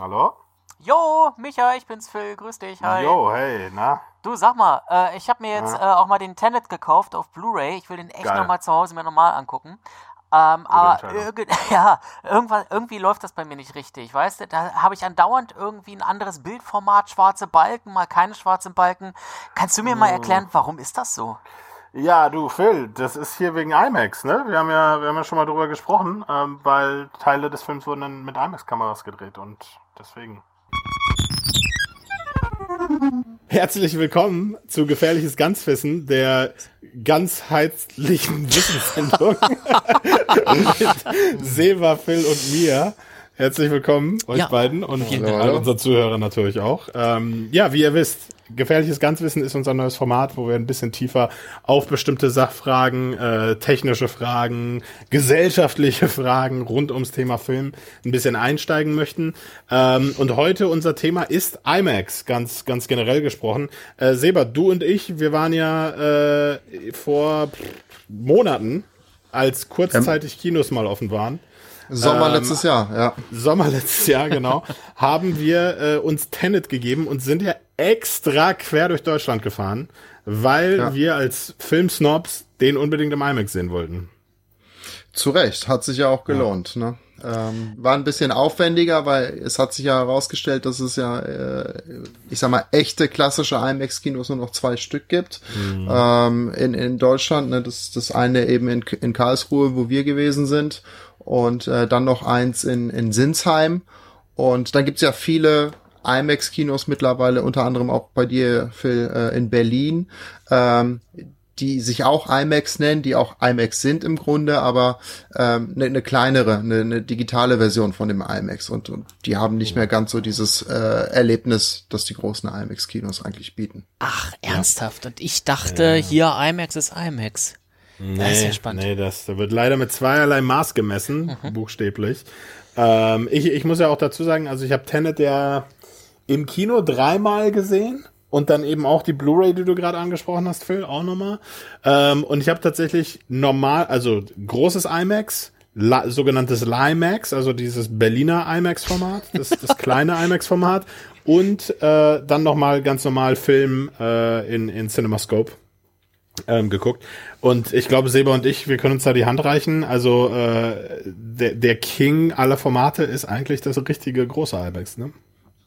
Hallo? Jo, Micha, ich bin's Phil, grüß dich, hi. Jo, hey, na? Du, sag mal, äh, ich habe mir jetzt äh, auch mal den Tenet gekauft auf Blu-ray. Ich will den echt nochmal zu Hause mir nochmal angucken. Ähm, aber irgend, ja, irgendwann, irgendwie läuft das bei mir nicht richtig, weißt du? Da habe ich andauernd irgendwie ein anderes Bildformat, schwarze Balken, mal keine schwarzen Balken. Kannst du mir mal erklären, warum ist das so? Ja, du, Phil, das ist hier wegen IMAX, ne? Wir haben ja, wir haben ja schon mal drüber gesprochen, ähm, weil Teile des Films wurden dann mit IMAX-Kameras gedreht und deswegen. Herzlich willkommen zu Gefährliches Ganzwissen, der ganzheitlichen Wissenssendung mit Seba, Phil und mir. Herzlich willkommen, euch Ja, beiden und Dank. unseren Zuhörern natürlich auch. Ähm, ja, wie ihr wisst, Gefährliches Ganzwissen ist unser neues Format, wo wir ein bisschen tiefer auf bestimmte Sachfragen, äh, technische Fragen, gesellschaftliche Fragen rund ums Thema Film ein bisschen einsteigen möchten. Ähm, und heute unser Thema ist IMAX, ganz, ganz generell gesprochen. Äh, Seba, du und ich, wir waren ja äh, vor Monaten, als kurzzeitig Kinos mal offen waren, Sommer Ähm, letztes Jahr, ja. Sommer letztes Jahr, genau, haben wir äh, uns Tenet gegeben und sind ja extra quer durch Deutschland gefahren, weil Ja. wir als Filmsnobs den unbedingt im IMAX sehen wollten. Zu Recht, hat sich ja auch gelohnt. Ne? Ähm, war ein bisschen aufwendiger, weil es hat sich ja herausgestellt, dass es ja, äh, ich sag mal, echte klassische IMAX-Kinos nur noch zwei Stück gibt ähm, in, in Deutschland. Ne? Das, das eine eben in, in Karlsruhe, wo wir gewesen sind, und äh, dann noch eins in, in Sinsheim. Und dann gibt's ja viele IMAX-Kinos mittlerweile, unter anderem auch bei dir, Phil, äh, in Berlin. Ähm, die sich auch IMAX nennen, die auch IMAX sind im Grunde, aber ähm, eine, eine kleinere, eine, eine digitale Version von dem IMAX und, und die haben nicht mehr ganz so dieses äh, Erlebnis, das die großen IMAX-Kinos eigentlich bieten. Ach, ernsthaft? Und ich dachte, hier IMAX ist IMAX. Das ist ja spannend. Nee, das wird leider mit zweierlei Maß gemessen, buchstäblich. Ähm, ich, ich muss ja auch dazu sagen, also ich habe Tenet ja im Kino dreimal gesehen und dann eben auch die Blu-ray, die du gerade angesprochen hast, Phil, auch nochmal. Ähm, und ich habe tatsächlich normal, also großes IMAX, La sogenanntes LIMAX, also dieses Berliner IMAX-Format, das, das kleine IMAX-Format und äh, dann nochmal ganz normal Film äh, in, in CinemaScope ähm, geguckt. Und ich glaube, Seba und ich, wir können uns da die Hand reichen. Also äh, der, der King aller Formate ist eigentlich das richtige große IMAX, ne?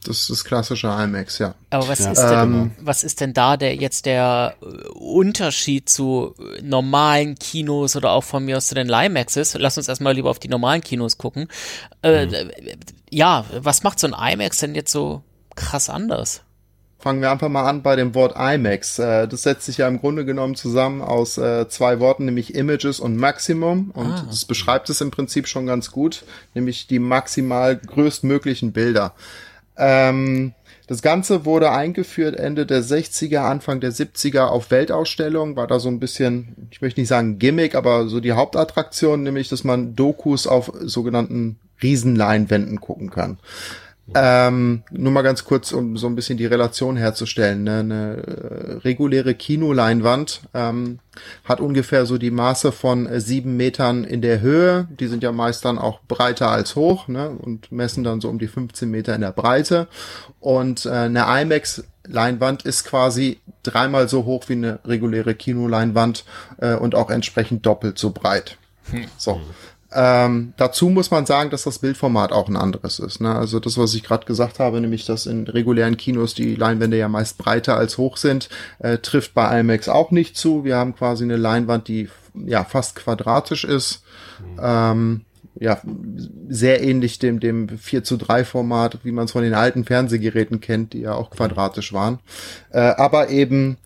Das ist das klassische IMAX, ja. Aber was Ja. ist denn, Ähm, was ist denn da der jetzt der äh, Unterschied zu äh, normalen Kinos oder auch von mir aus zu den Limaxes? Lass uns erstmal lieber auf die normalen Kinos gucken. Äh, äh, Ja, was macht so ein IMAX denn jetzt so krass anders? Fangen wir einfach mal an bei dem Wort IMAX. Das setzt sich ja im Grunde genommen zusammen aus zwei Worten, nämlich Images und Maximum. Und Ah. das beschreibt es im Prinzip schon ganz gut, nämlich die maximal größtmöglichen Bilder. Ähm, das Ganze wurde eingeführt Ende der 60er, Anfang der 70er auf Weltausstellungen, war da so ein bisschen, ich möchte nicht sagen Gimmick, aber so die Hauptattraktion, nämlich, dass man Dokus auf sogenannten Riesenleinwänden gucken kann. Ähm, nur mal ganz kurz, um so ein bisschen die Relation herzustellen. Ne? Eine äh, reguläre Kinoleinwand ähm, hat ungefähr so die Maße von äh, sieben Metern in der Höhe. Die sind ja meist dann auch breiter als hoch ne? und messen dann so um die 15 Meter in der Breite. Und äh, eine IMAX-Leinwand ist quasi dreimal so hoch wie eine reguläre Kinoleinwand äh, und auch entsprechend doppelt so breit. So. Ähm, dazu muss man sagen, dass das Bildformat auch ein anderes ist. Ne? Also das, was ich gerade gesagt habe, nämlich, dass in regulären Kinos die Leinwände ja meist breiter als hoch sind, äh, trifft bei IMAX auch nicht zu. Wir haben quasi eine Leinwand, die ja fast quadratisch ist. Ähm, ja, sehr ähnlich dem, dem 4 zu 3 Format, wie man es von den alten Fernsehgeräten kennt, die ja auch quadratisch waren. Äh, aber eben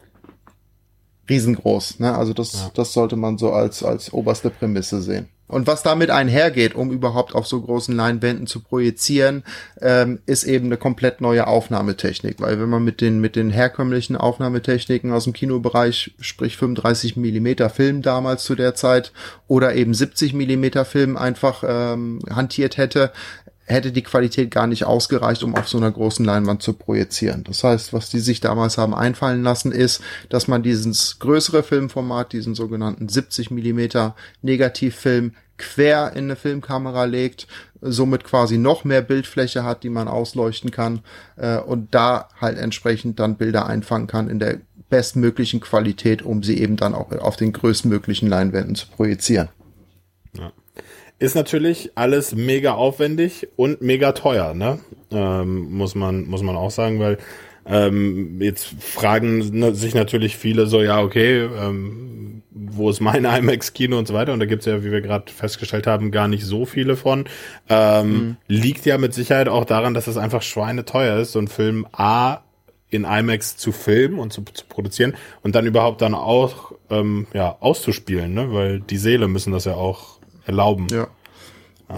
riesengroß. Ne? Also das, das sollte man so als, als oberste Prämisse sehen. Und was damit einhergeht, um überhaupt auf so großen Leinwänden zu projizieren, ähm, ist eben eine komplett neue Aufnahmetechnik. Weil wenn man mit den, mit den herkömmlichen Aufnahmetechniken aus dem Kinobereich, sprich 35 Millimeter Film damals zu der Zeit oder eben 70 Millimeter Film einfach ähm, hantiert hätte, hätte die Qualität gar nicht ausgereicht, um auf so einer großen Leinwand zu projizieren. Das heißt, was die sich damals haben einfallen lassen, ist, dass man dieses größere Filmformat, diesen sogenannten 70 Millimeter Negativfilm quer in eine Filmkamera legt, somit quasi noch mehr Bildfläche hat, die man ausleuchten kann äh, und da halt entsprechend dann Bilder einfangen kann in der bestmöglichen Qualität, um sie eben dann auch auf den größtmöglichen Leinwänden zu projizieren. Ja. Ist natürlich alles mega aufwendig und mega teuer, ne? Ähm, muss man muss man auch sagen, weil ähm, jetzt fragen sich natürlich viele so, ja okay, ähm, wo ist mein IMAX-Kino und so weiter. Und da gibt's ja, wie wir gerade festgestellt haben, gar nicht so viele von. Ähm, mhm. Liegt ja mit Sicherheit auch daran, dass es einfach schweineteuer ist, so ein Film A in IMAX zu filmen und zu, zu produzieren und dann überhaupt dann auch ähm, ja, auszuspielen, ne? weil die Seele müssen das ja auch erlauben. Ja.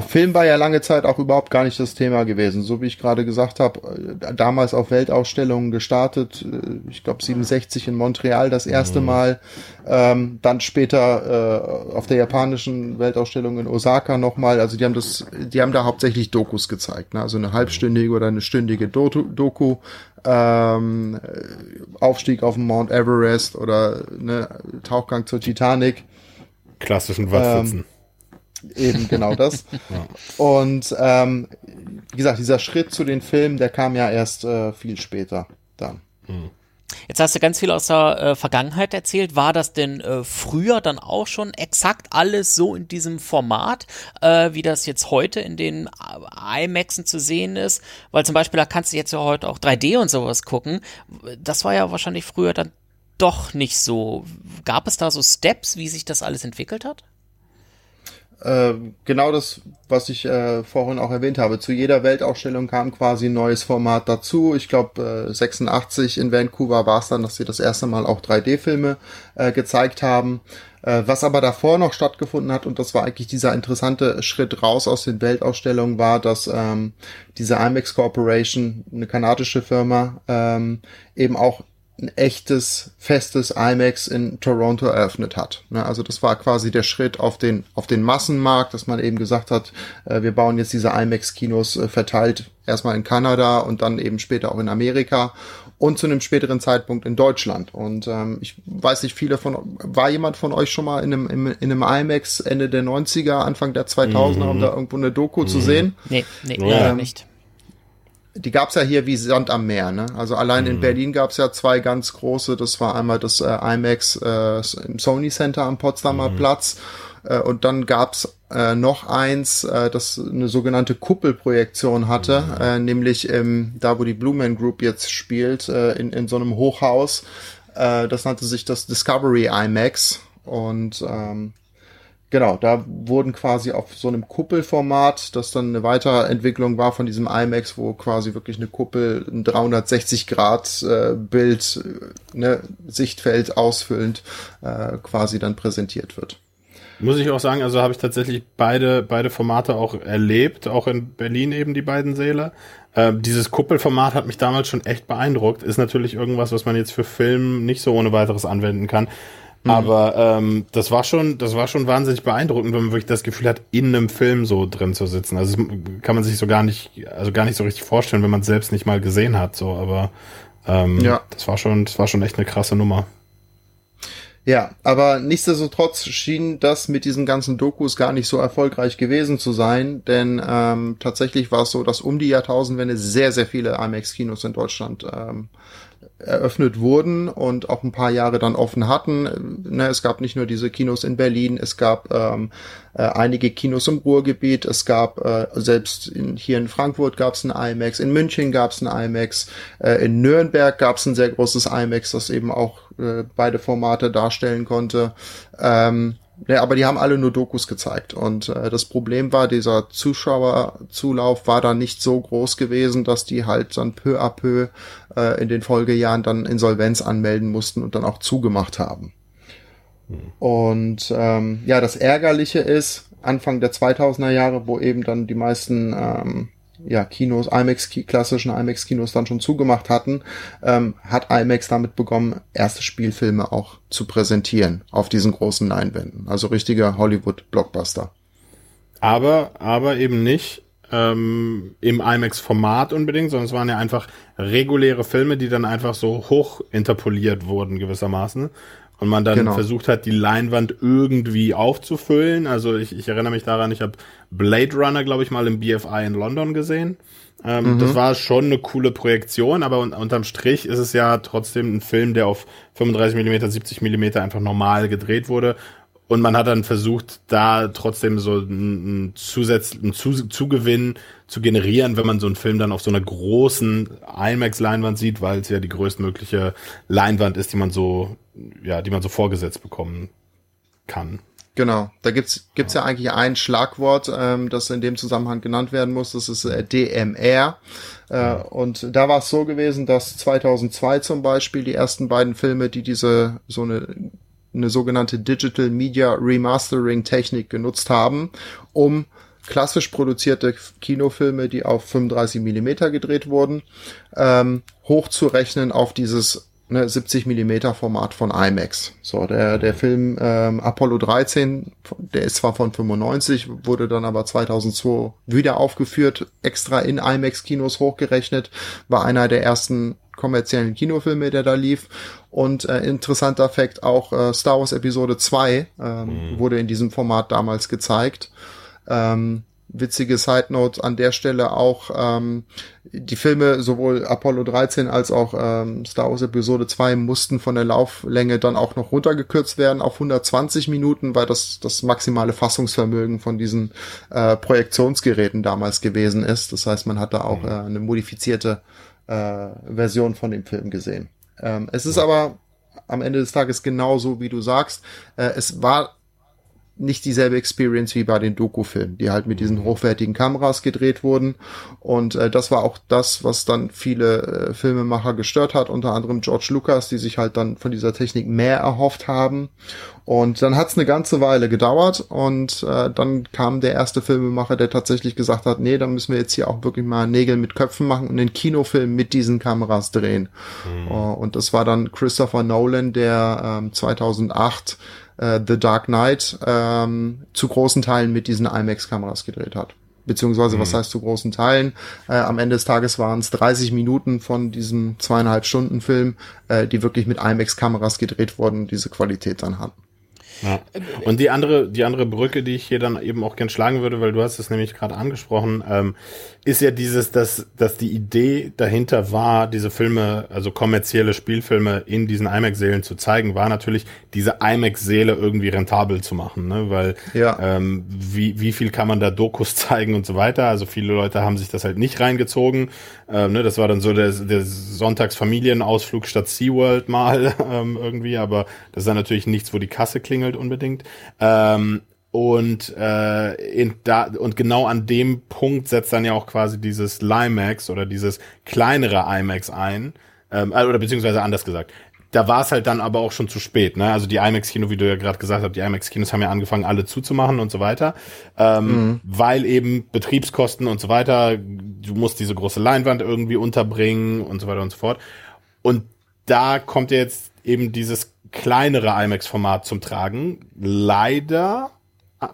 Film war ja lange Zeit auch überhaupt gar nicht das Thema gewesen. So wie ich gerade gesagt habe, äh, damals auf Weltausstellungen gestartet, äh, ich glaube 67 in Montreal das erste mhm. Mal, ähm, dann später äh, auf der japanischen Weltausstellung in Osaka nochmal. Also die haben das, die haben da hauptsächlich Dokus gezeigt, ne? also eine halbstündige oder eine stündige Doku. Ähm, Aufstieg auf den Mount Everest oder ne, Tauchgang zur Titanic. Klassischen Wattpfützen. Ähm, Eben genau das. ja. Und ähm, wie gesagt, dieser Schritt zu den Filmen, der kam ja erst äh, viel später dann. Hm. Jetzt hast du ganz viel aus der äh, Vergangenheit erzählt. War das denn äh, früher dann auch schon exakt alles so in diesem Format, äh, wie das jetzt heute in den IMAXen zu sehen ist? Weil zum Beispiel, da kannst du jetzt ja heute auch 3D und sowas gucken. Das war ja wahrscheinlich früher dann doch nicht so. Gab es da so Steps, wie sich das alles entwickelt hat? Äh, genau das, was ich äh, vorhin auch erwähnt habe. Zu jeder Weltausstellung kam quasi ein neues Format dazu. Ich glaube, äh, 86 in Vancouver war es dann, dass sie das erste Mal auch 3D-Filme äh, gezeigt haben. Äh, was aber davor noch stattgefunden hat, und das war eigentlich dieser interessante Schritt raus aus den Weltausstellungen, war, dass ähm, diese IMAX Corporation, eine kanadische Firma, ähm, eben auch ein echtes, festes IMAX in Toronto eröffnet hat. Ne, also das war quasi der Schritt auf den, auf den Massenmarkt, dass man eben gesagt hat, äh, wir bauen jetzt diese IMAX-Kinos äh, verteilt erstmal in Kanada und dann eben später auch in Amerika und zu einem späteren Zeitpunkt in Deutschland. Und ähm, ich weiß nicht, viele von, war jemand von euch schon mal in einem, in, einem IMAX Ende der 90er, Anfang der 2000er, mhm. um da irgendwo eine Doku mhm. zu sehen? Nee, nee, ähm, nicht die gab's ja hier wie Sand am Meer. Ne? Also allein mhm. in Berlin gab's ja zwei ganz große. Das war einmal das äh, IMAX äh, im Sony Center am Potsdamer mhm. Platz äh, und dann gab's äh, noch eins, äh, das eine sogenannte Kuppelprojektion hatte, mhm. äh, nämlich im, da, wo die Blue Man Group jetzt spielt, äh, in, in so einem Hochhaus. Äh, das nannte sich das Discovery IMAX und ähm, Genau, da wurden quasi auf so einem Kuppelformat, das dann eine Weiterentwicklung war von diesem IMAX, wo quasi wirklich eine Kuppel ein 360 Grad äh, Bild, äh, ne, Sichtfeld ausfüllend äh, quasi dann präsentiert wird. Muss ich auch sagen, also habe ich tatsächlich beide, beide Formate auch erlebt, auch in Berlin eben die beiden Säle. Äh, dieses Kuppelformat hat mich damals schon echt beeindruckt. Ist natürlich irgendwas, was man jetzt für Film nicht so ohne weiteres anwenden kann. Mhm. Aber ähm, das war schon, das war schon wahnsinnig beeindruckend, wenn man wirklich das Gefühl hat, in einem Film so drin zu sitzen. Also kann man sich so gar nicht, also gar nicht so richtig vorstellen, wenn man es selbst nicht mal gesehen hat. So, aber ähm, ja. das war schon, das war schon echt eine krasse Nummer. Ja, aber nichtsdestotrotz schien das mit diesen ganzen Dokus gar nicht so erfolgreich gewesen zu sein, denn ähm, tatsächlich war es so, dass um die Jahrtausendwende sehr, sehr viele IMAX-Kinos in Deutschland ähm, eröffnet wurden und auch ein paar Jahre dann offen hatten. Ne, es gab nicht nur diese Kinos in Berlin, es gab ähm, äh, einige Kinos im Ruhrgebiet, es gab äh, selbst in, hier in Frankfurt gab es ein IMAX, in München gab es ein IMAX, äh, in Nürnberg gab es ein sehr großes IMAX, das eben auch äh, beide Formate darstellen konnte. Ähm, ja, aber die haben alle nur Dokus gezeigt. Und äh, das Problem war, dieser Zuschauerzulauf war dann nicht so groß gewesen, dass die halt dann peu à peu äh, in den Folgejahren dann Insolvenz anmelden mussten und dann auch zugemacht haben. Mhm. Und ähm, ja, das Ärgerliche ist, Anfang der 2000er Jahre, wo eben dann die meisten ähm, ja, Kinos, IMAX, klassischen IMAX-Kinos dann schon zugemacht hatten, ähm, hat IMAX damit begonnen, erste Spielfilme auch zu präsentieren auf diesen großen Leinwänden. Also richtiger Hollywood-Blockbuster. Aber, aber eben nicht ähm, im IMAX-Format unbedingt, sondern es waren ja einfach reguläre Filme, die dann einfach so hoch interpoliert wurden gewissermaßen. Und man dann genau. versucht hat, die Leinwand irgendwie aufzufüllen. Also ich, ich erinnere mich daran, ich habe Blade Runner, glaube ich, mal im BFI in London gesehen. Ähm, mhm. Das war schon eine coole Projektion, aber un unterm Strich ist es ja trotzdem ein Film, der auf 35 Millimeter, 70 Millimeter einfach normal gedreht wurde. Und man hat dann versucht, da trotzdem so einen, Zusatz, einen Zugewinn zu generieren, wenn man so einen Film dann auf so einer großen IMAX-Leinwand sieht, weil es ja die größtmögliche Leinwand ist, die man so, ja, die man so vorgesetzt bekommen kann. Genau, da gibt's gibt's ja. ja eigentlich ein Schlagwort, ähm, das in dem Zusammenhang genannt werden muss. Das ist äh, DMR. Äh, und da war es so gewesen, dass 2002 zum Beispiel die ersten beiden Filme, die diese so eine eine sogenannte Digital Media Remastering Technik genutzt haben, um klassisch produzierte Kinofilme, die auf 35 Millimeter gedreht wurden, ähm, hochzurechnen auf dieses ne, 70 Millimeter Format von IMAX. So, der, der Film ähm, Apollo 13, der ist zwar von 95, wurde dann aber 2002 wieder aufgeführt, extra in IMAX-Kinos hochgerechnet, war einer der ersten kommerziellen Kinofilme, der da lief. Und äh, interessanter Fakt, auch äh, Star Wars Episode 2 ähm, mhm. wurde in diesem Format damals gezeigt. Ähm, witzige Side Note an der Stelle auch, ähm, die Filme, sowohl Apollo 13 als auch ähm, Star Wars Episode 2 mussten von der Lauflänge dann auch noch runtergekürzt werden auf 120 Minuten, weil das das maximale Fassungsvermögen von diesen äh, Projektionsgeräten damals gewesen ist. Das heißt, man hat da auch mhm. äh, eine modifizierte äh, Version von dem Film gesehen. Ähm, es ist aber am Ende des Tages genauso, wie du sagst. Äh, es war nicht dieselbe Experience wie bei den Doku-Filmen, die halt mit diesen mhm. hochwertigen Kameras gedreht wurden. Und äh, das war auch das, was dann viele äh, Filmemacher gestört hat, unter anderem George Lucas, die sich halt dann von dieser Technik mehr erhofft haben. Und dann hat es eine ganze Weile gedauert und äh, dann kam der erste Filmemacher, der tatsächlich gesagt hat, nee, dann müssen wir jetzt hier auch wirklich mal Nägel mit Köpfen machen und einen Kinofilm mit diesen Kameras drehen. Mhm. Uh, und das war dann Christopher Nolan, der ähm, 2008 äh, The Dark Knight ähm, zu großen Teilen mit diesen IMAX-Kameras gedreht hat. Beziehungsweise, mhm. was heißt zu großen Teilen? Äh, am Ende des Tages waren es 30 Minuten von diesem zweieinhalb Stunden Film, äh, die wirklich mit IMAX-Kameras gedreht wurden und diese Qualität dann hatten. Ja. Und die andere, die andere Brücke, die ich hier dann eben auch gern schlagen würde, weil du hast es nämlich gerade angesprochen, ähm, ist ja dieses, dass, dass die Idee dahinter war, diese Filme, also kommerzielle Spielfilme in diesen IMAX-Sälen zu zeigen, war natürlich, diese IMAX-Säle irgendwie rentabel zu machen, ne? Weil ja. ähm, wie, wie viel kann man da Dokus zeigen und so weiter. Also viele Leute haben sich das halt nicht reingezogen. Ähm, ne? Das war dann so der, der Sonntagsfamilienausflug statt SeaWorld mal ähm, irgendwie, aber das ist dann natürlich nichts, wo die Kasse klingelt unbedingt. Ähm, und äh, in da und genau an dem Punkt setzt dann ja auch quasi dieses Limax oder dieses kleinere IMAX ein, ähm, äh, oder beziehungsweise anders gesagt. Da war es halt dann aber auch schon zu spät, ne? Also die IMAX-Kino, wie du ja gerade gesagt hast, die IMAX-Kinos haben ja angefangen, alle zuzumachen und so weiter, ähm, mhm. weil eben Betriebskosten und so weiter, du musst diese große Leinwand irgendwie unterbringen und so weiter und so fort. Und da kommt jetzt eben dieses kleinere IMAX-Format zum Tragen. Leider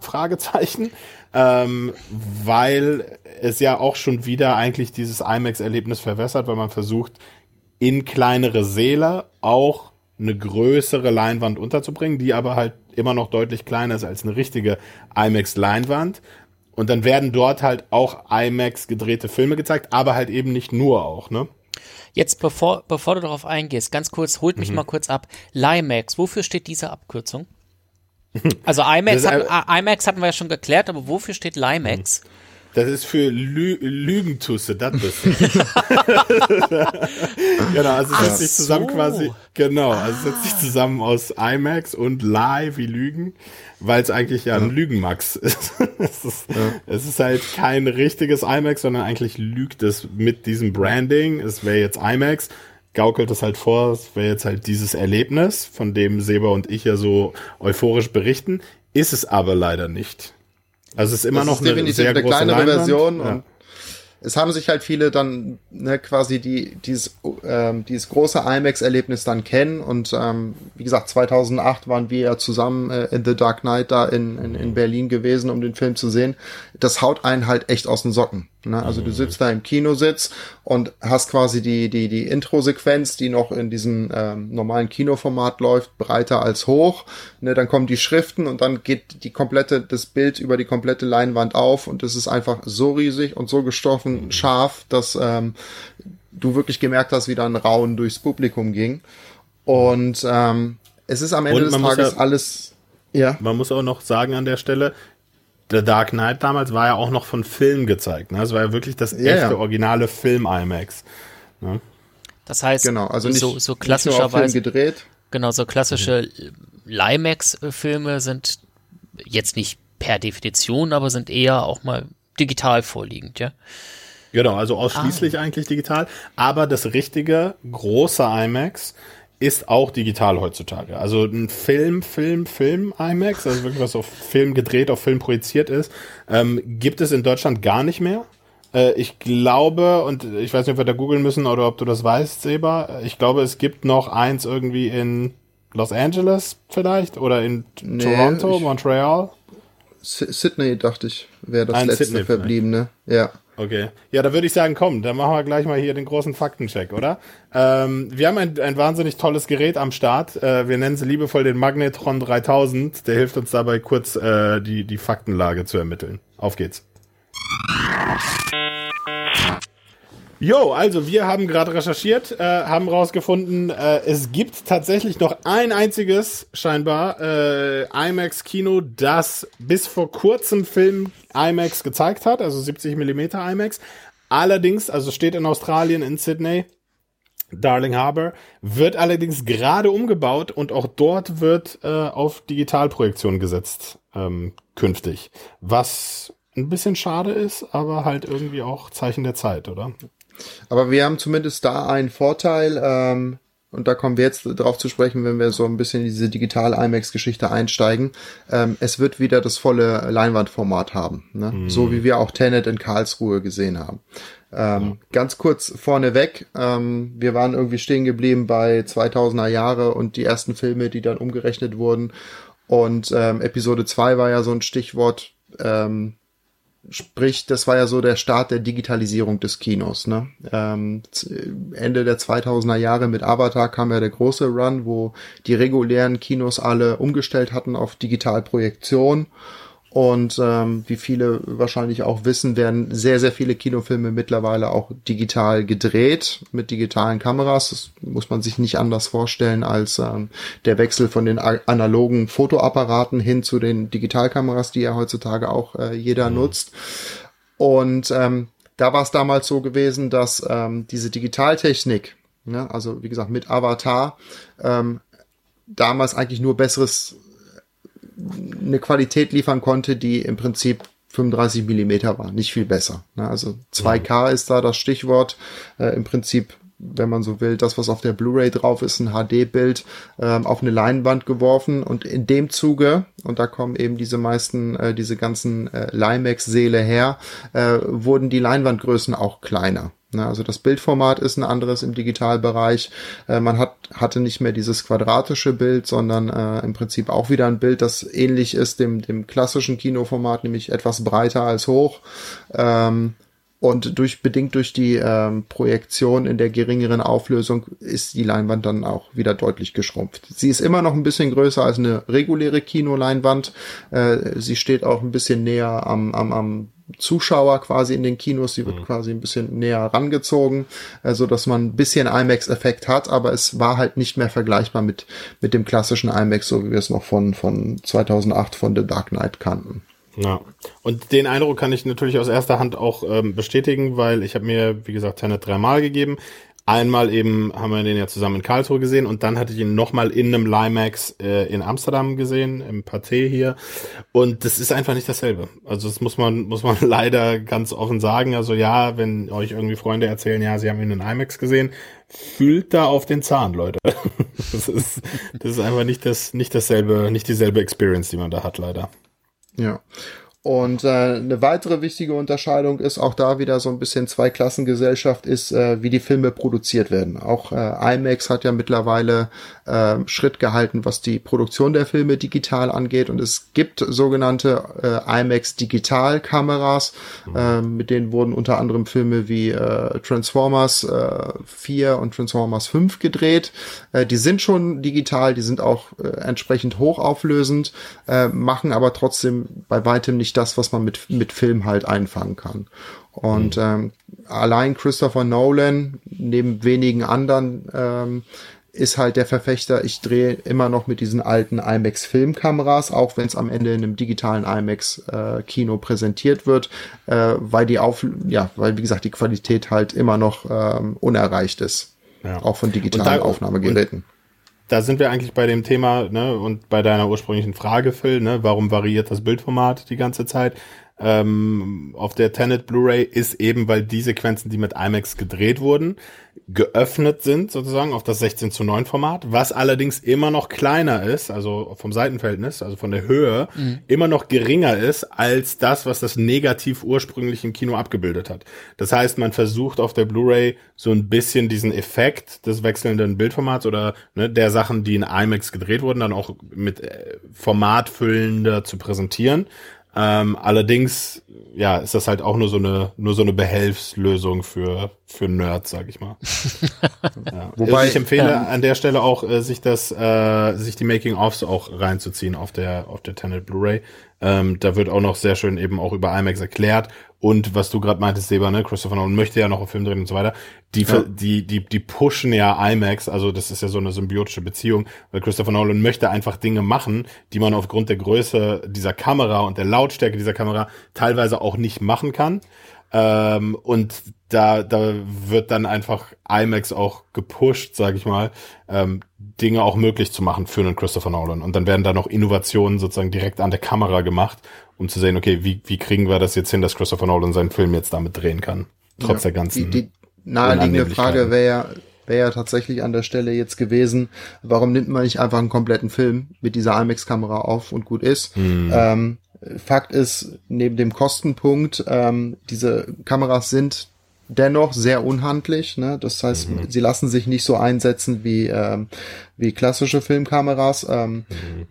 Fragezeichen, ähm, weil es ja auch schon wieder eigentlich dieses IMAX-Erlebnis verwässert, weil man versucht, in kleinere Säle auch eine größere Leinwand unterzubringen, die aber halt immer noch deutlich kleiner ist als eine richtige IMAX-Leinwand. Und dann werden dort halt auch IMAX gedrehte Filme gezeigt, aber halt eben nicht nur auch, ne? Jetzt, bevor, bevor du darauf eingehst, ganz kurz, holt mich mhm. mal kurz ab. Limax, wofür steht diese Abkürzung? Also IMAX, hat, IMAX hatten wir ja schon geklärt, aber wofür steht Limax? Das ist für Lü Lügentusse, das bist du. genau, also es setzt sich zusammen so. quasi, genau, also es setzt sich ah. zusammen aus IMAX und Lie wie Lügen, weil es eigentlich ja, ja. ein Lügenmax ist. es, ist ja. es ist halt kein richtiges IMAX, sondern eigentlich lügt es mit diesem Branding. Es wäre jetzt IMAX, gaukelt es halt vor, es wäre jetzt halt dieses Erlebnis, von dem Seba und ich ja so euphorisch berichten, ist es aber leider nicht. Also es ist immer das noch ist eine sehr eine große kleinere Leinwand. Version ja. und es haben sich halt viele dann ne, quasi die dieses ähm, dieses große IMAX-Erlebnis dann kennen und ähm, wie gesagt 2008 waren wir ja zusammen äh, in The Dark Knight da in, in, in Berlin gewesen, um den Film zu sehen. Das haut einen halt echt aus den Socken. Ne? Also du sitzt da im Kinositz und hast quasi die, die, die Intro-Sequenz, die noch in diesem ähm, normalen Kinoformat läuft, breiter als hoch. Ne? Dann kommen die Schriften und dann geht die komplette, das Bild über die komplette Leinwand auf und es ist einfach so riesig und so gestoffen scharf, dass ähm, du wirklich gemerkt hast, wie da ein Rauen durchs Publikum ging. Und ähm, es ist am Ende des Tages ja, alles. Ja. Man muss auch noch sagen an der Stelle, The Dark Knight damals war ja auch noch von Film gezeigt. Ne? Das war ja wirklich das echte, ja. originale Film IMAX. Ne? Das heißt, genau, also nicht, so, so klassischerweise gedreht. Genau, so klassische mhm. Limax-Filme sind jetzt nicht per Definition, aber sind eher auch mal digital vorliegend, ja. Genau, also ausschließlich ah. eigentlich digital. Aber das richtige große IMAX ist auch digital heutzutage. Also ein Film, Film, Film IMAX, also wirklich was auf Film gedreht, auf Film projiziert ist, ähm, gibt es in Deutschland gar nicht mehr. Äh, ich glaube, und ich weiß nicht, ob wir da googeln müssen oder ob du das weißt, Seba, ich glaube, es gibt noch eins irgendwie in Los Angeles vielleicht oder in nee, Toronto, Montreal. Sydney, dachte ich, wäre das Ein letzte Sydney verbliebene. Ja. Okay. Ja, da würde ich sagen, komm, dann machen wir gleich mal hier den großen Faktencheck, oder? Ähm, wir haben ein, ein wahnsinnig tolles Gerät am Start. Äh, wir nennen sie liebevoll den Magnetron 3000. Der hilft uns dabei kurz äh, die, die Faktenlage zu ermitteln. Auf geht's. Jo, also wir haben gerade recherchiert, äh, haben rausgefunden, äh, es gibt tatsächlich noch ein einziges scheinbar äh, IMAX Kino, das bis vor kurzem Film IMAX gezeigt hat, also 70 Millimeter IMAX. Allerdings, also steht in Australien in Sydney, Darling Harbour, wird allerdings gerade umgebaut und auch dort wird äh, auf Digitalprojektion gesetzt ähm, künftig, was ein bisschen schade ist, aber halt irgendwie auch Zeichen der Zeit, oder? Aber wir haben zumindest da einen Vorteil, ähm, und da kommen wir jetzt drauf zu sprechen, wenn wir so ein bisschen in diese digitale IMAX-Geschichte einsteigen. Ähm, es wird wieder das volle Leinwandformat haben, ne? Mhm. so wie wir auch Tenet in Karlsruhe gesehen haben. Ähm, ja. Ganz kurz vorneweg, ähm, wir waren irgendwie stehen geblieben bei 2000er Jahre und die ersten Filme, die dann umgerechnet wurden. Und ähm, Episode 2 war ja so ein Stichwort, ähm, Sprich, das war ja so der Start der Digitalisierung des Kinos. Ne? Ähm, Ende der 2000er Jahre mit Avatar kam ja der große Run, wo die regulären Kinos alle umgestellt hatten auf Digitalprojektion. Und ähm, wie viele wahrscheinlich auch wissen, werden sehr, sehr viele Kinofilme mittlerweile auch digital gedreht mit digitalen Kameras. Das muss man sich nicht anders vorstellen als ähm, der Wechsel von den analogen Fotoapparaten hin zu den Digitalkameras, die ja heutzutage auch äh, jeder mhm. nutzt. Und ähm, da war es damals so gewesen, dass ähm, diese Digitaltechnik, ne, also wie gesagt mit Avatar, ähm, damals eigentlich nur besseres eine Qualität liefern konnte, die im Prinzip 35 Millimeter war, nicht viel besser. Ne? Also 2K ist da das Stichwort. Äh, Im Prinzip, wenn man so will, das, was auf der Blu-ray drauf ist, ein HD-Bild ähm, auf eine Leinwand geworfen und in dem Zuge, und da kommen eben diese meisten, äh, diese ganzen äh, Limax-Seele her, äh, wurden die Leinwandgrößen auch kleiner. Ne, also das Bildformat ist ein anderes im Digitalbereich. Äh, man hat, hatte nicht mehr dieses quadratische Bild, sondern äh, im Prinzip auch wieder ein Bild, das ähnlich ist dem, dem klassischen Kinoformat, nämlich etwas breiter als hoch. Ähm, und durch, bedingt durch die ähm, Projektion in der geringeren Auflösung ist die Leinwand dann auch wieder deutlich geschrumpft. Sie ist immer noch ein bisschen größer als eine reguläre Kinoleinwand. Äh, sie steht auch ein bisschen näher am, am, am Zuschauer quasi in den Kinos, die wird mhm. quasi ein bisschen näher rangezogen, äh, so dass man ein bisschen IMAX-Effekt hat, aber es war halt nicht mehr vergleichbar mit, mit dem klassischen IMAX, so wie wir es noch von, von 2008 von The Dark Knight kannten. Ja, und den Eindruck kann ich natürlich aus erster Hand auch ähm, bestätigen, weil ich habe mir, wie gesagt, Tenet dreimal gegeben. Einmal eben haben wir den ja zusammen in Karlsruhe gesehen und dann hatte ich ihn nochmal in einem Limax äh, in Amsterdam gesehen, im Pathé hier. Und das ist einfach nicht dasselbe. Also das muss man, muss man leider ganz offen sagen. Also ja, wenn euch irgendwie Freunde erzählen, ja, sie haben ihn in IMAX gesehen, fühlt da auf den Zahn, Leute. das ist, das ist einfach nicht das, nicht dasselbe, nicht dieselbe Experience, die man da hat, leider. Ja. Und äh, eine weitere wichtige Unterscheidung ist auch da wieder so ein bisschen Zweiklassengesellschaft ist, äh, wie die Filme produziert werden. Auch äh, IMAX hat ja mittlerweile äh, Schritt gehalten, was die Produktion der Filme digital angeht. Und es gibt sogenannte äh, IMAX Digitalkameras, mhm. äh, mit denen wurden unter anderem Filme wie äh, Transformers äh, 4 und Transformers 5 gedreht. Äh, die sind schon digital, die sind auch äh, entsprechend hochauflösend, äh, machen aber trotzdem bei weitem nicht das, was man mit, mit Film halt einfangen kann. Und mhm. ähm, allein Christopher Nolan, neben wenigen anderen, ähm, ist halt der Verfechter, ich drehe immer noch mit diesen alten IMAX-Filmkameras, auch wenn es am Ende in einem digitalen IMAX-Kino äh, präsentiert wird, äh, weil die auf, ja, weil wie gesagt die Qualität halt immer noch ähm, unerreicht ist. Ja. Auch von digitalen da, Aufnahmegeräten da sind wir eigentlich bei dem Thema, ne, und bei deiner ursprünglichen Frage, Phil, ne, warum variiert das Bildformat die ganze Zeit? Ähm, auf der Tenet Blu-ray ist eben, weil die Sequenzen, die mit IMAX gedreht wurden, geöffnet sind sozusagen auf das 16 zu 9 Format, was allerdings immer noch kleiner ist, also vom Seitenverhältnis, also von der Höhe, mhm. immer noch geringer ist als das, was das negativ ursprünglich im Kino abgebildet hat. Das heißt, man versucht auf der Blu-ray so ein bisschen diesen Effekt des wechselnden Bildformats oder ne, der Sachen, die in IMAX gedreht wurden, dann auch mit äh, formatfüllender zu präsentieren. Ähm, allerdings, ja, ist das halt auch nur so eine, nur so eine Behelfslösung für, für Nerds, sag ich mal. ja. Wobei ich empfehle ja. an der Stelle auch, äh, sich das, äh, sich die Making-ofs auch reinzuziehen auf der, auf der Tenet Blu-ray. Ähm, da wird auch noch sehr schön eben auch über IMAX erklärt und was du gerade meintest, Seba, ne, Christopher Nolan möchte ja noch einen Film drehen und so weiter. Die, ja. die, die, die pushen ja IMAX, also das ist ja so eine symbiotische Beziehung, weil Christopher Nolan möchte einfach Dinge machen, die man aufgrund der Größe dieser Kamera und der Lautstärke dieser Kamera teilweise auch nicht machen kann. Ähm, und da, da wird dann einfach IMAX auch gepusht, sage ich mal, ähm, Dinge auch möglich zu machen für einen Christopher Nolan. Und dann werden da noch Innovationen sozusagen direkt an der Kamera gemacht um zu sehen, okay, wie, wie kriegen wir das jetzt hin, dass Christopher Nolan seinen Film jetzt damit drehen kann? Trotz ja, der ganzen. Die, die naheliegende Frage wäre ja, wäre ja tatsächlich an der Stelle jetzt gewesen, warum nimmt man nicht einfach einen kompletten Film mit dieser IMAX-Kamera auf und gut ist? Hm. Ähm, Fakt ist, neben dem Kostenpunkt, ähm, diese Kameras sind dennoch sehr unhandlich. Ne? Das heißt, mhm. sie lassen sich nicht so einsetzen wie, ähm, wie klassische Filmkameras. Ähm, mhm.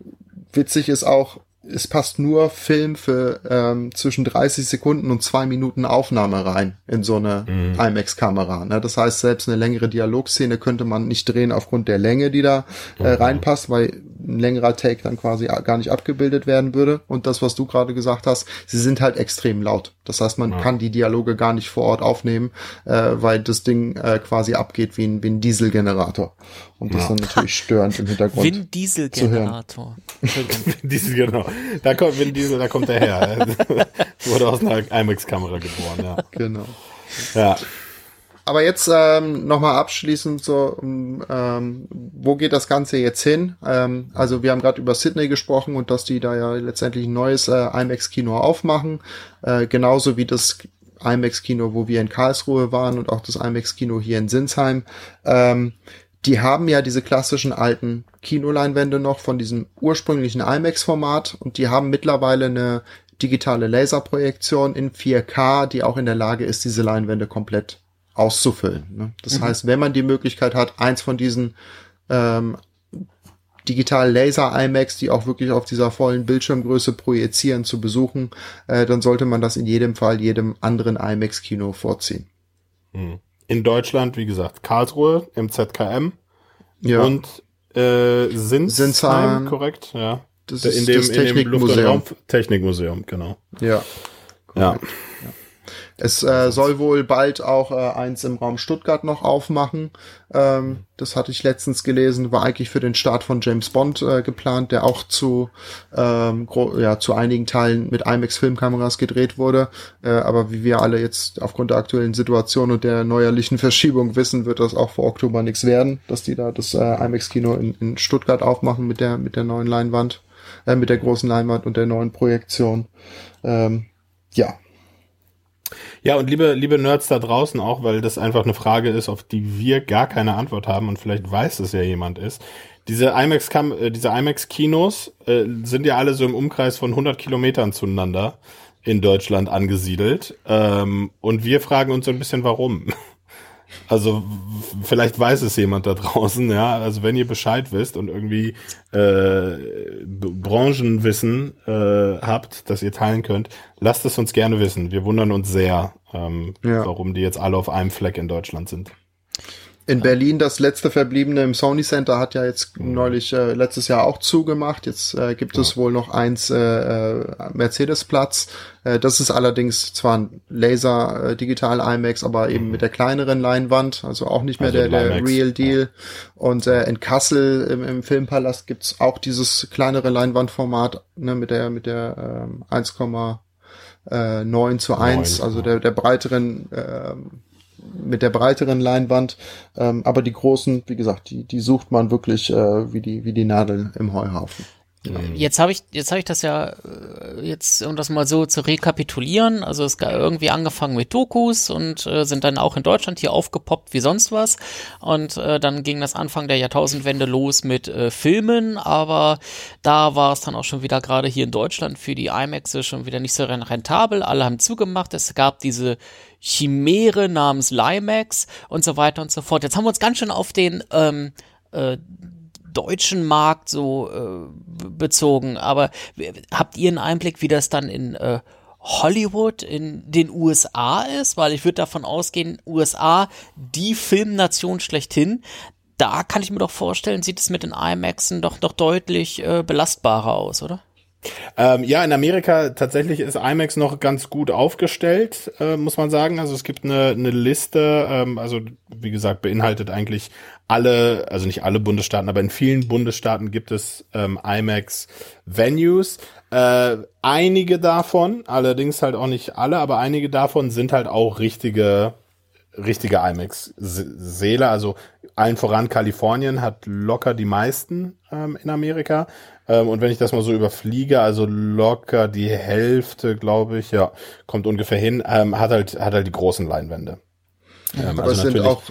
Witzig ist auch, es passt nur Film für ähm, zwischen 30 Sekunden und zwei Minuten Aufnahme rein in so eine mhm. IMAX-Kamera. Ne? Das heißt, selbst eine längere Dialogszene könnte man nicht drehen aufgrund der Länge, die da äh, mhm. reinpasst, weil ein längerer Take dann quasi gar nicht abgebildet werden würde. Und das, was du gerade gesagt hast, sie sind halt extrem laut. Das heißt, man ja. kann die Dialoge gar nicht vor Ort aufnehmen, äh, weil das Ding äh, quasi abgeht wie ein, wie ein Dieselgenerator. Und das ja. ist dann natürlich störend im Hintergrund. Vin Dieselgenerator. Diesel, genau. Da kommt Vin Diesel, da kommt der her. Wurde aus einer IMAX-Kamera geboren, ja. Genau. Ja. Aber jetzt ähm, nochmal abschließend so, ähm, wo geht das Ganze jetzt hin? Ähm, also wir haben gerade über Sydney gesprochen und dass die da ja letztendlich ein neues äh, IMAX-Kino aufmachen, äh, genauso wie das IMAX-Kino, wo wir in Karlsruhe waren und auch das IMAX-Kino hier in Sinsheim. Ähm, die haben ja diese klassischen alten Kinoleinwände noch von diesem ursprünglichen IMAX-Format und die haben mittlerweile eine digitale Laserprojektion in 4K, die auch in der Lage ist, diese Leinwände komplett auszufüllen. Ne? Das mhm. heißt, wenn man die Möglichkeit hat, eins von diesen ähm, digital Laser IMAX, die auch wirklich auf dieser vollen Bildschirmgröße projizieren, zu besuchen, äh, dann sollte man das in jedem Fall jedem anderen IMAX-Kino vorziehen. Mhm. In Deutschland, wie gesagt, Karlsruhe im ZKM ja. und äh, Sinsheim, korrekt, ja. Das ist in dem, das Technikmuseum. Technikmuseum, genau. Ja. Korrekt. Ja. Es äh, soll wohl bald auch äh, eins im Raum Stuttgart noch aufmachen. Ähm, das hatte ich letztens gelesen, war eigentlich für den Start von James Bond äh, geplant, der auch zu, ähm, ja, zu einigen Teilen mit IMAX-Filmkameras gedreht wurde. Äh, aber wie wir alle jetzt aufgrund der aktuellen Situation und der neuerlichen Verschiebung wissen, wird das auch vor Oktober nichts werden, dass die da das äh, IMAX-Kino in, in Stuttgart aufmachen mit der, mit der neuen Leinwand, äh, mit der großen Leinwand und der neuen Projektion. Ähm, ja, Ja, und liebe, liebe Nerds da draußen auch, weil das einfach eine Frage ist, auf die wir gar keine Antwort haben und vielleicht weiß es ja jemand ist. Diese IMAX, äh, diese IMAX-Kinos äh, sind ja alle so im Umkreis von 100 Kilometern zueinander in Deutschland angesiedelt. Ähm, und wir fragen uns so ein bisschen, warum. Also vielleicht weiß es jemand da draußen, ja. Also wenn ihr Bescheid wisst und irgendwie äh, Branchenwissen äh, habt, das ihr teilen könnt, lasst es uns gerne wissen. Wir wundern uns sehr, ähm, ja. warum die jetzt alle auf einem Fleck in Deutschland sind. In Berlin das letzte verbliebene im Sony Center hat ja jetzt mhm. neulich äh, letztes Jahr auch zugemacht. Jetzt äh, gibt ja. es wohl noch eins äh, äh, Mercedes-Platz. Äh, das ist allerdings zwar ein Laser äh, Digital IMAX, aber eben mhm. mit der kleineren Leinwand, also auch nicht mehr also der, der Real Deal. Ja. Und äh, in Kassel im, im Filmpalast gibt's auch dieses kleinere Leinwandformat ne, mit der mit der ähm, 1,9 äh, zu 1, 9, also der, der breiteren äh, mit der breiteren Leinwand. Ähm, aber die großen, wie gesagt, die, die sucht man wirklich äh, wie, die, wie die Nadel im Heuhaufen. Jetzt habe ich, jetzt habe ich das ja äh, jetzt, um das mal so zu rekapitulieren. Also es gab irgendwie angefangen mit Dokus und äh, sind dann auch in Deutschland hier aufgepoppt wie sonst was. Und äh, dann ging das Anfang der Jahrtausendwende los mit äh, Filmen, aber da war es dann auch schon wieder gerade hier in Deutschland für die IMAX schon wieder nicht so rentabel. Alle haben zugemacht. Es gab diese Chimäre namens Limax und so weiter und so fort. Jetzt haben wir uns ganz schön auf den ähm, äh, deutschen Markt so äh, bezogen. Aber habt ihr einen Einblick, wie das dann in äh, Hollywood in den USA ist? Weil ich würde davon ausgehen, USA, die Filmnation schlechthin. Da kann ich mir doch vorstellen, sieht es mit den IMAXen doch noch deutlich äh, belastbarer aus, oder? Ähm, ja, in Amerika tatsächlich ist IMAX noch ganz gut aufgestellt, äh, muss man sagen. Also es gibt eine, eine Liste, ähm, also wie gesagt, beinhaltet eigentlich alle, also nicht alle Bundesstaaten, aber in vielen Bundesstaaten gibt es ähm, IMAX-Venues. Äh, einige davon, allerdings halt auch nicht alle, aber einige davon sind halt auch richtige richtige IMAX-Säle. Also allen voran Kalifornien hat locker die meisten ähm, in Amerika. Ähm, und wenn ich das mal so überfliege, also locker die Hälfte, glaube ich, ja, kommt ungefähr hin, ähm, hat halt, hat halt die großen Leinwände. Ähm, Aber also es sind auch,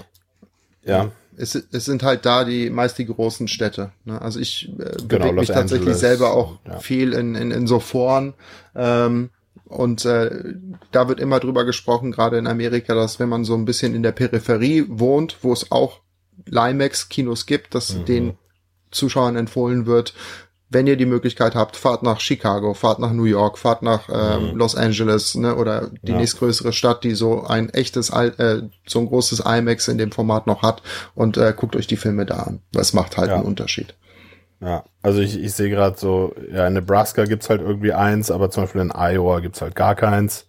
ja. Es, es sind halt da die meist die großen Städte. Ne? Also ich äh, genau, bewege mich tatsächlich Angeles, selber auch ja. viel in, in, in so Foren. Ähm, und äh, da wird immer drüber gesprochen, gerade in Amerika, dass wenn man so ein bisschen in der Peripherie wohnt, wo es auch Limax-Kinos gibt, dass mhm. den Zuschauern empfohlen wird, wenn ihr die Möglichkeit habt, fahrt nach Chicago, fahrt nach New York, fahrt nach ähm, mhm. Los Angeles, ne, oder die ja. nächstgrößere Stadt, die so ein echtes, äh, so ein großes IMAX in dem Format noch hat und äh, guckt euch die Filme da an. Das macht halt ja. einen Unterschied. Ja, also ich, ich sehe gerade so, ja, in Nebraska gibt's halt irgendwie eins, aber zum Beispiel in Iowa gibt's halt gar keins.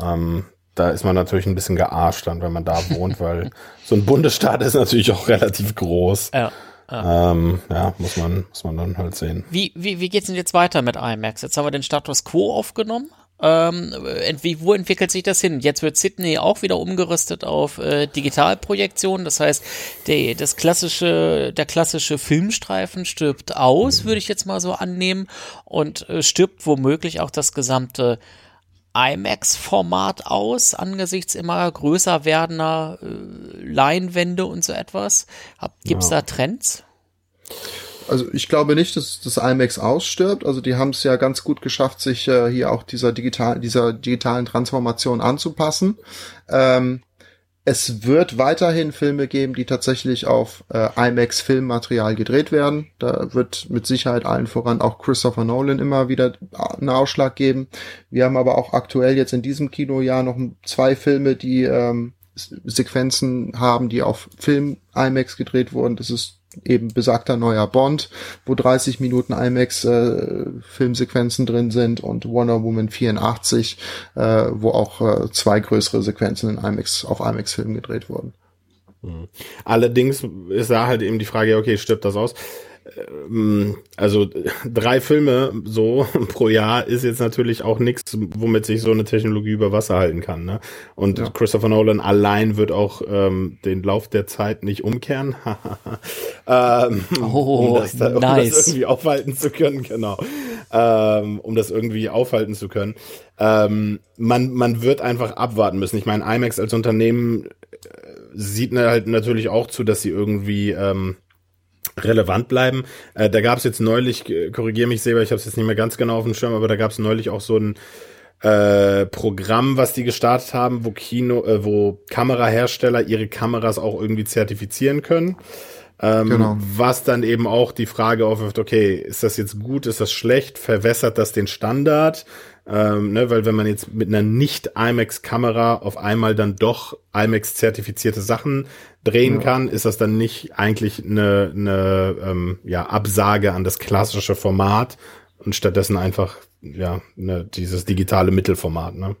Ähm, da ist man natürlich ein bisschen gearscht dann, wenn man da wohnt, weil so ein Bundesstaat ist natürlich auch relativ groß. Ja. Ah. Ähm, ja, muss man, muss man dann halt sehen. Wie, wie, wie geht's denn jetzt weiter mit IMAX? Jetzt haben wir den Status Quo aufgenommen. Ähm, ent wo entwickelt sich das hin? Jetzt wird Sydney auch wieder umgerüstet auf äh, Digitalprojektion. Das heißt, der, das klassische, der klassische Filmstreifen stirbt aus, mhm. würde ich jetzt mal so annehmen, und äh, stirbt womöglich auch das gesamte IMAX-Format aus, angesichts immer größer werdender äh, Leinwände und so etwas? Gibt es ja. da Trends? Also ich glaube nicht, dass das IMAX ausstirbt. Also die haben es ja ganz gut geschafft, sich äh, hier auch dieser digital, dieser digitalen Transformation anzupassen. Ähm, es wird weiterhin Filme geben, die tatsächlich auf äh, IMAX-Filmmaterial gedreht werden. Da wird mit Sicherheit allen voran auch Christopher Nolan immer wieder einen Ausschlag geben. Wir haben aber auch aktuell jetzt in diesem Kinojahr noch zwei Filme, die ähm, Sequenzen haben, die auf Film IMAX gedreht wurden. Das ist eben besagter neuer Bond, wo 30 Minuten IMAX äh, Filmsequenzen drin sind und Wonder Woman 84, äh, wo auch äh, zwei größere Sequenzen in IMAX auf IMAX Filmen gedreht wurden. Mhm. Allerdings ist da halt eben die Frage, okay, stirbt das aus? Ähm, also drei Filme so pro Jahr ist jetzt natürlich auch nichts, womit sich so eine Technologie über Wasser halten kann. Ne? Und ja. Christopher Nolan allein wird auch ähm, den Lauf der Zeit nicht umkehren, ähm, oh, um, das da, um nice. das irgendwie aufhalten zu können, genau. Ähm, um das irgendwie aufhalten zu können. Ähm, man, man wird einfach abwarten müssen. Ich meine, IMAX als Unternehmen äh, sieht halt natürlich auch zu, dass sie irgendwie ähm, relevant bleiben. Äh, da gab es jetzt neulich, korrigiere mich selber, ich habe es jetzt nicht mehr ganz genau auf dem Schirm, aber da gab es neulich auch so ein äh, Programm, was die gestartet haben, wo Kino, äh, wo Kamerahersteller ihre Kameras auch irgendwie zertifizieren können. Ähm, genau. Was dann eben auch die Frage aufwirft, okay, ist das jetzt gut, ist das schlecht, verwässert das den Standard? Ähm, ne, weil wenn man jetzt mit einer nicht IMAX-Kamera auf einmal dann doch IMAX-zertifizierte Sachen drehen ja. kann, ist das dann nicht eigentlich eine, eine ähm, ja, Absage an das klassische Format und stattdessen einfach ja ne, dieses digitale Mittelformat. Ne?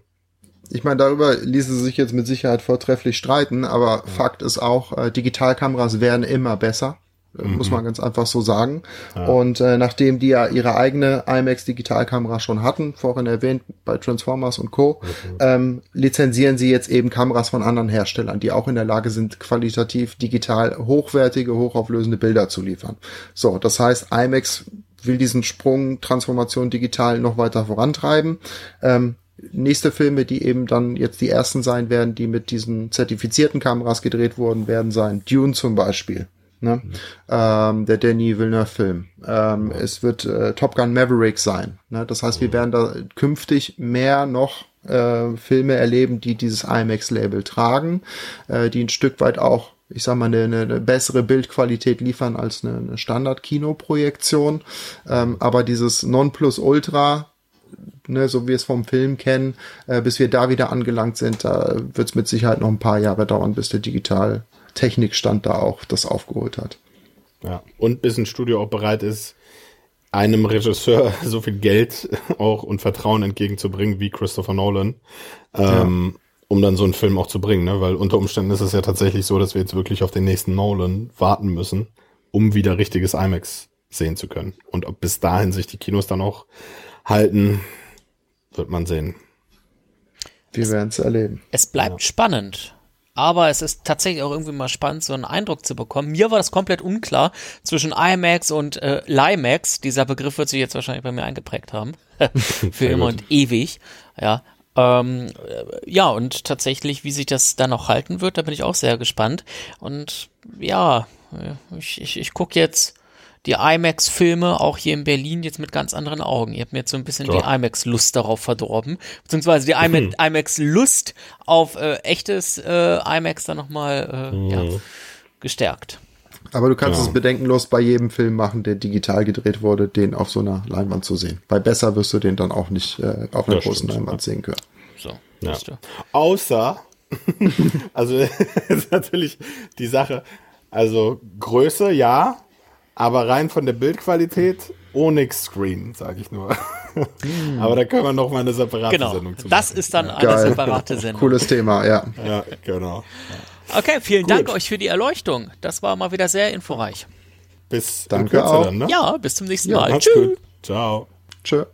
Ich meine, darüber ließe sich jetzt mit Sicherheit vortrefflich streiten, aber ja. Fakt ist auch, äh, Digitalkameras werden immer besser. Mhm. muss man ganz einfach so sagen. Ja. Und äh, nachdem die ja ihre eigene IMAX Digitalkamera schon hatten, vorhin erwähnt bei Transformers und Co, mhm. ähm, lizenzieren sie jetzt eben Kameras von anderen Herstellern, die auch in der Lage sind, qualitativ digital hochwertige, hochauflösende Bilder zu liefern. So, das heißt, IMAX will diesen Sprung Transformation digital noch weiter vorantreiben. Ähm, nächste Filme, die eben dann jetzt die ersten sein werden, die mit diesen zertifizierten Kameras gedreht wurden, werden sein. Dune zum Beispiel. Ne? Mhm. Ähm, der Danny Villeneuve-Film. Ähm, es wird äh, Top Gun Maverick sein. Ne? Das heißt, wir werden da künftig mehr noch äh, Filme erleben, die dieses IMAX-Label tragen, äh, die ein Stück weit auch ich sag mal, eine, eine bessere Bildqualität liefern als eine, eine Standard-Kinoprojektion. Ähm, aber dieses Nonplusultra, ne, so wie wir es vom Film kennen, äh, bis wir da wieder angelangt sind, da wird es mit Sicherheit noch ein paar Jahre dauern, bis der digital Technikstand da auch das aufgeholt hat. Ja, und bis ein Studio auch bereit ist, einem Regisseur so viel Geld auch und Vertrauen entgegenzubringen wie Christopher Nolan, ähm, ja. um dann so einen Film auch zu bringen, ne? Weil unter Umständen ist es ja tatsächlich so, dass wir jetzt wirklich auf den nächsten Nolan warten müssen, um wieder richtiges IMAX sehen zu können. Und ob bis dahin sich die Kinos dann auch halten, wird man sehen. Wir werden es erleben. Es bleibt ja. spannend. Aber es ist tatsächlich auch irgendwie mal spannend, so einen Eindruck zu bekommen. Mir war das komplett unklar zwischen IMAX und äh, LIMAX. Dieser Begriff wird sich jetzt wahrscheinlich bei mir eingeprägt haben. Für immer und ewig. Ja. Ähm, äh, ja, und tatsächlich, wie sich das dann noch halten wird, da bin ich auch sehr gespannt. Und ja, ich, ich, ich gucke jetzt die IMAX-Filme auch hier in Berlin jetzt mit ganz anderen Augen. Ihr habt mir jetzt so ein bisschen ja. die IMAX-Lust darauf verdorben, beziehungsweise die mhm. IMAX-Lust auf äh, echtes äh, IMAX dann nochmal äh, mhm. ja, gestärkt. Aber du kannst ja. es bedenkenlos bei jedem Film machen, der digital gedreht wurde, den auf so einer Leinwand zu sehen. Bei besser wirst du den dann auch nicht äh, auf einer das großen stimmt, Leinwand sehen können. So, ja. Außer, also ist natürlich die Sache, also Größe ja, aber rein von der Bildqualität Onyx Screen, sage ich nur. Hm. aber da können wir noch mal eine separate genau, Sendung zu machen. Das ist dann eine Geil. separate Sendung. Cooles Thema, ja. Ja, genau. Okay, vielen Gut. Dank euch für die Erleuchtung. Das war mal wieder sehr informreich. Bis Danke auch. Dann, ne? Ja, bis zum nächsten ja, Mal. Tschüss. Ciao. Tschö.